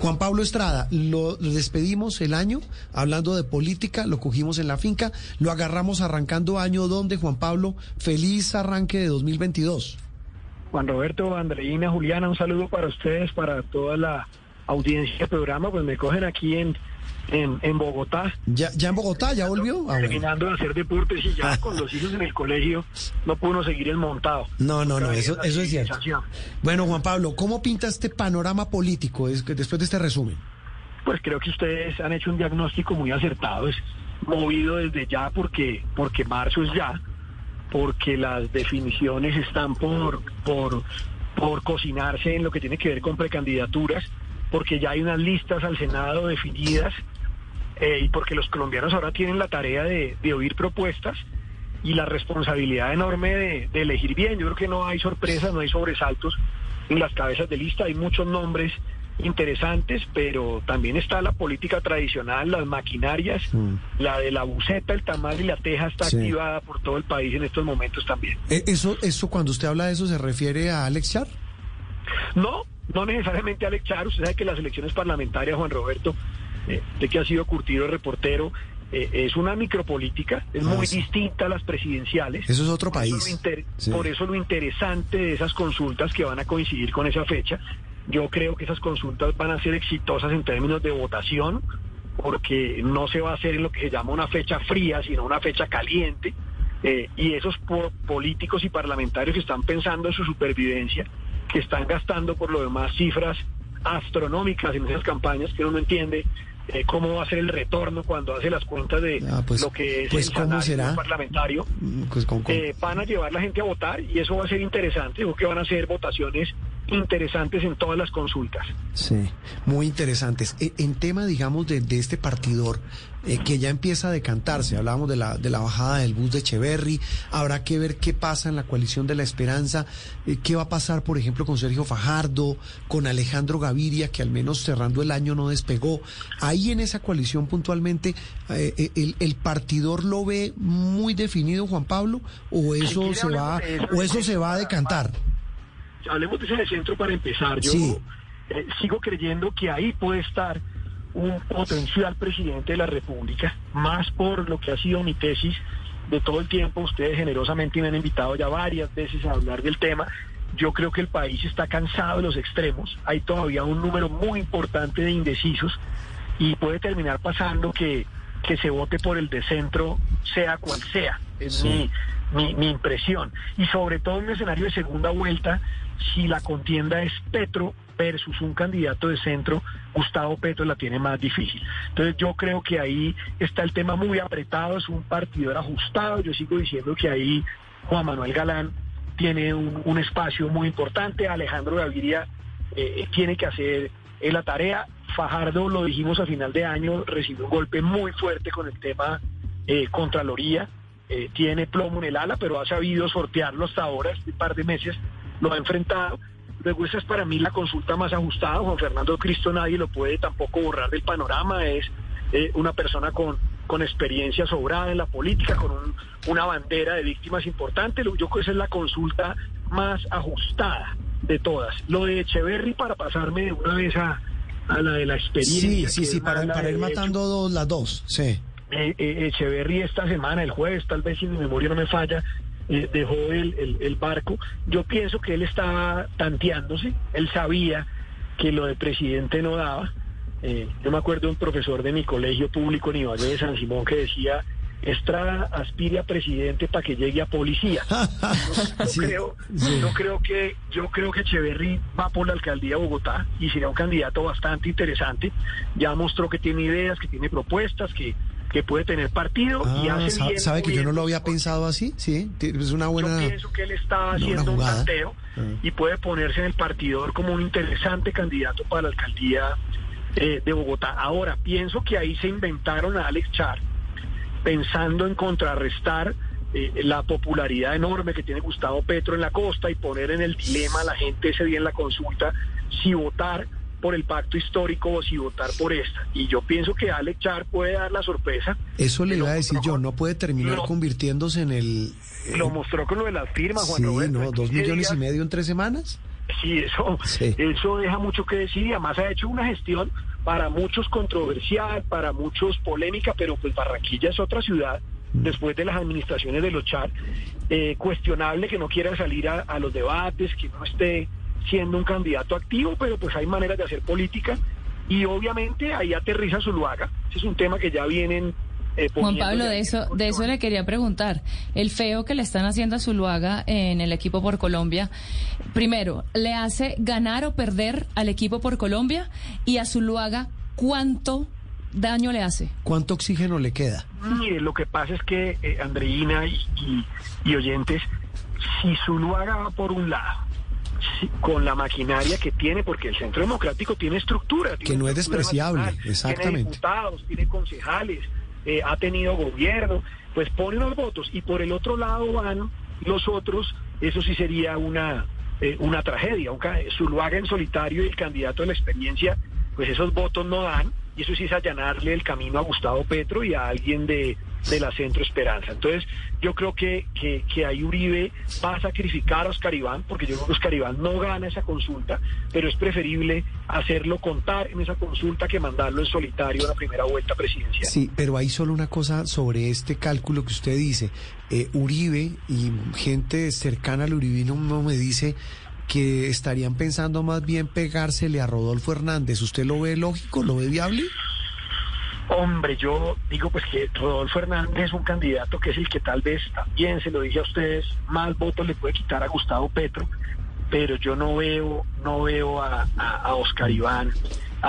Juan Pablo Estrada, lo despedimos el año hablando de política, lo cogimos en la finca, lo agarramos arrancando año donde, Juan Pablo, feliz arranque de 2022. Juan Roberto, Andreina, Juliana, un saludo para ustedes, para toda la audiencia del programa, pues me cogen aquí en en, en Bogotá. ¿Ya, ¿Ya en Bogotá? ¿Ya volvió? Ah, terminando de hacer deportes y ya con los hijos en el colegio no pudo seguir el montado. No, no, no, eso, eso es cierto. Bueno, Juan Pablo, ¿cómo pinta este panorama político después de este resumen? Pues creo que ustedes han hecho un diagnóstico muy acertado, es movido desde ya porque, porque marzo es ya, porque las definiciones están por, por, por cocinarse en lo que tiene que ver con precandidaturas porque ya hay unas listas al Senado definidas eh, y porque los colombianos ahora tienen la tarea de, oír propuestas y la responsabilidad enorme de, elegir bien. Yo creo que no hay sorpresas, no hay sobresaltos en las cabezas de lista, hay muchos nombres interesantes, pero también está la política tradicional, las maquinarias, mm. la de la buceta, el tamal y la teja está activada por todo el país en estos momentos también. Eh, ¿Eso, eso cuando usted habla de eso se refiere a Alex Char? No, no necesariamente Alex Char, usted sabe que las elecciones parlamentarias, Juan Roberto, eh, de que ha sido curtido reportero, eh, es una micropolítica, es muy ah, distinta a las presidenciales. Eso es otro país. Por eso lo interesante de esas consultas que van a coincidir con esa fecha, yo creo que esas consultas van a ser exitosas en términos de votación, porque no se va a hacer en lo que se llama una fecha fría, sino una fecha caliente. Eh, y esos políticos y parlamentarios que están pensando en su supervivencia, que están gastando por lo demás cifras astronómicas en esas campañas que uno no entiende eh, cómo va a ser el retorno cuando hace las cuentas de ah, pues, lo que es pues, el parlamentario. Mm, pues, eh, van a llevar la gente a votar y eso va a ser interesante, que van a ser votaciones interesantes en todas las consultas. Sí, muy interesantes. E, en tema, digamos, de, de este partidor eh, que ya empieza a decantarse, hablábamos de la, de la bajada del bus de Echeverry, habrá que ver qué pasa en la coalición de la esperanza, eh, qué va a pasar, por ejemplo, con Sergio Fajardo, con Alejandro Gaviria, que al menos cerrando el año no despegó. Ahí en esa coalición puntualmente, eh, el, el, partidor lo ve muy definido, Juan Pablo, o eso se va, o eso se va a decantar hablemos de ese centro para empezar. Yo eh, sigo creyendo que ahí puede estar un potencial presidente de la República, más por lo que ha sido mi tesis de todo el tiempo. Ustedes generosamente me han invitado ya varias veces a hablar del tema. Yo creo que el país está cansado de los extremos. Hay todavía un número muy importante de indecisos y puede terminar pasando que, que se vote por el de centro, sea cual sea. Es mi, mi, mi impresión. Y sobre todo en un escenario de segunda vuelta, si la contienda es Petro versus un candidato de centro, Gustavo Petro la tiene más difícil. Entonces yo creo que ahí está el tema muy apretado, es un partidor ajustado, yo sigo diciendo que ahí Juan Manuel Galán tiene un, espacio muy importante, Alejandro Gaviria eh, tiene que hacer eh, la tarea, Fajardo, lo dijimos a final de año, recibió un golpe muy fuerte con el tema eh, Contraloría, eh, tiene plomo en el ala, pero ha sabido sortearlo hasta ahora, este par de meses, lo ha enfrentado. Luego esa es para mí la consulta más ajustada. Juan Fernando Cristo nadie lo puede tampoco borrar del panorama. Es eh, una persona con, con experiencia sobrada en la política, con una bandera de víctimas importante. Yo creo que esa es la consulta más ajustada de todas. Lo de Echeverry para pasarme de una vez a, a la de la experiencia. Sí, sí, sí, para, para ir matando dos, las dos, sí. Eh, eh, Echeverry esta semana, el jueves, tal vez si mi memoria no me falla, eh, dejó el, el, barco. Yo pienso que él estaba tanteándose, él sabía que lo de presidente no daba. Eh, yo me acuerdo de un profesor de mi colegio público en Ibagué de San Simón que decía, Estrada aspire a presidente para que llegue a policía. Yo, creo, yo creo que yo creo que Echeverry va por la alcaldía de Bogotá y sería un candidato bastante interesante. Ya mostró que tiene ideas, que tiene propuestas, que que puede tener partido y ah, hace bien. ¿Sabe que yo no lo había pensado así? Sí, es una buena. Yo pienso que él está haciendo un tanteo ah. y puede ponerse en el partidor como un interesante candidato para la alcaldía eh, de Bogotá. Ahora, pienso que ahí se inventaron a Alex Char pensando en contrarrestar eh, la popularidad enorme que tiene Gustavo Petro en la costa y poner en el dilema a la gente ese día en la consulta si votar por el pacto histórico o si votar por esta. Y yo pienso que Alex Char puede dar la sorpresa. Eso le iba a decir yo, no puede terminar convirtiéndose en el... Lo mostró con lo de las firmas, Juan sí, no, dos millones y medio en tres semanas. sí, eso, eso deja mucho que decir y además ha hecho una gestión para muchos controversial, para muchos polémica, pero pues Barranquilla es otra ciudad mm. después de las administraciones de los char, eh, cuestionable que no quiera salir a, a, los debates, que no esté siendo un candidato activo, pero pues hay maneras de hacer política y obviamente ahí aterriza Zuluaga. Ese es un tema que ya vienen eh, Juan Pablo, de eso, de eso le quería preguntar. El feo que le están haciendo a Zuluaga en el equipo por Colombia, primero, ¿le hace ganar o perder al equipo por Colombia? Y a Zuluaga, ¿cuánto daño le hace? ¿Cuánto oxígeno le queda? Mire, lo que pasa es que, eh, Andreina y, y, oyentes, si Zuluaga va por un lado, con la maquinaria que tiene, porque el Centro Democrático tiene estructura. que no es despreciable, exactamente. Tiene diputados, tiene concejales, eh, ha tenido gobierno, pues pone unos votos y por el otro lado van los otros, eso sí sería una, eh, una tragedia. Zuluaga en solitario y el candidato de la experiencia, pues esos votos no dan y eso sí es allanarle el camino a Gustavo Petro y a alguien de, de la Centro Esperanza. Entonces, yo creo que, que, que, ahí Uribe va a sacrificar a Oscar Iván, porque yo creo que Oscar Iván no gana esa consulta, pero es preferible hacerlo contar en esa consulta que mandarlo en solitario a la primera vuelta presidencial. Sí, pero hay solo una cosa sobre este cálculo que usted dice. Eh, Uribe y gente cercana al Uribino no me dice que estarían pensando más bien pegársele a Rodolfo Hernández. ¿Usted lo ve lógico? ¿Lo ve viable? Hombre, yo digo pues que Rodolfo Hernández es un candidato que es el que tal vez también, se lo dije a ustedes, más votos le puede quitar a Gustavo Petro, pero yo no veo, no veo a, a, Oscar Iván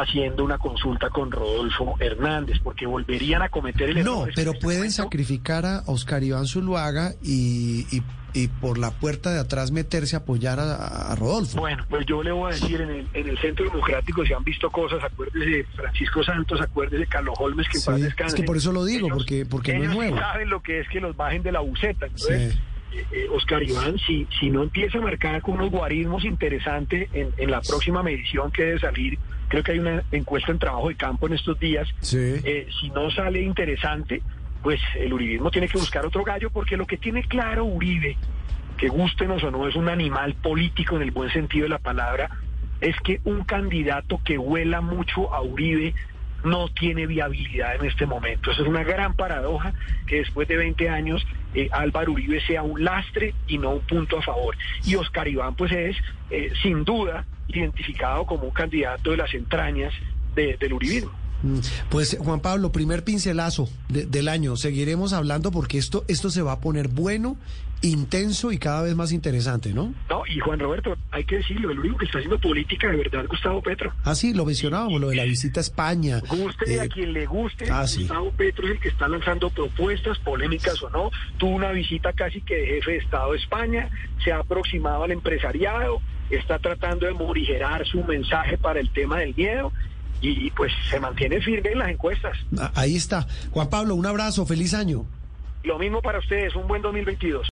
haciendo una consulta con Rodolfo Hernández, porque volverían a cometer el error. No, pero pueden sacrificar a Oscar Iván Zuluaga y, y y por la puerta de atrás meterse a apoyar a, Rodolfo. Bueno, pues yo le voy a decir, en el, en el Centro Democrático se han visto cosas, acuérdese de Francisco Santos, acuérdese de Carlos Holmes, que en paz Es que por eso lo digo, porque, porque no es nuevo. saben lo que es que los bajen de la buceta. Entonces, eh, eh, Oscar Iván, si, si no empieza a marcar con unos guarismos interesantes en, en la próxima medición que debe salir, creo que hay una encuesta en trabajo de campo en estos días, eh, si no sale interesante, pues el uribismo tiene que buscar otro gallo porque lo que tiene claro Uribe, que gustenos o no, es un animal político en el buen sentido de la palabra, es que un candidato que huela mucho a Uribe no tiene viabilidad en este momento. Eso es una gran paradoja que después de 20 años eh, Álvaro Uribe sea un lastre y no un punto a favor. Y Oscar Iván pues es eh, sin duda identificado como un candidato de las entrañas del uribismo. Mm, pues Juan Pablo, primer pincelazo del año. Seguiremos hablando porque esto, esto se va a poner bueno, intenso y cada vez más interesante, ¿no? No, y Juan Roberto, hay que decirlo, el único que está haciendo política de verdad es Gustavo Petro. Ah, sí, lo mencionábamos, lo de la visita a España. Guste a eh, quien le guste, ah, Gustavo Petro es el que está lanzando propuestas, polémicas o no. Tuvo una visita casi que de jefe de Estado de España, se ha aproximado al empresariado, está tratando de morigerar su mensaje para el tema del miedo y pues se mantiene firme en las encuestas. Ahí está. Juan Pablo, un abrazo, feliz año. Lo mismo para ustedes, un buen 2022.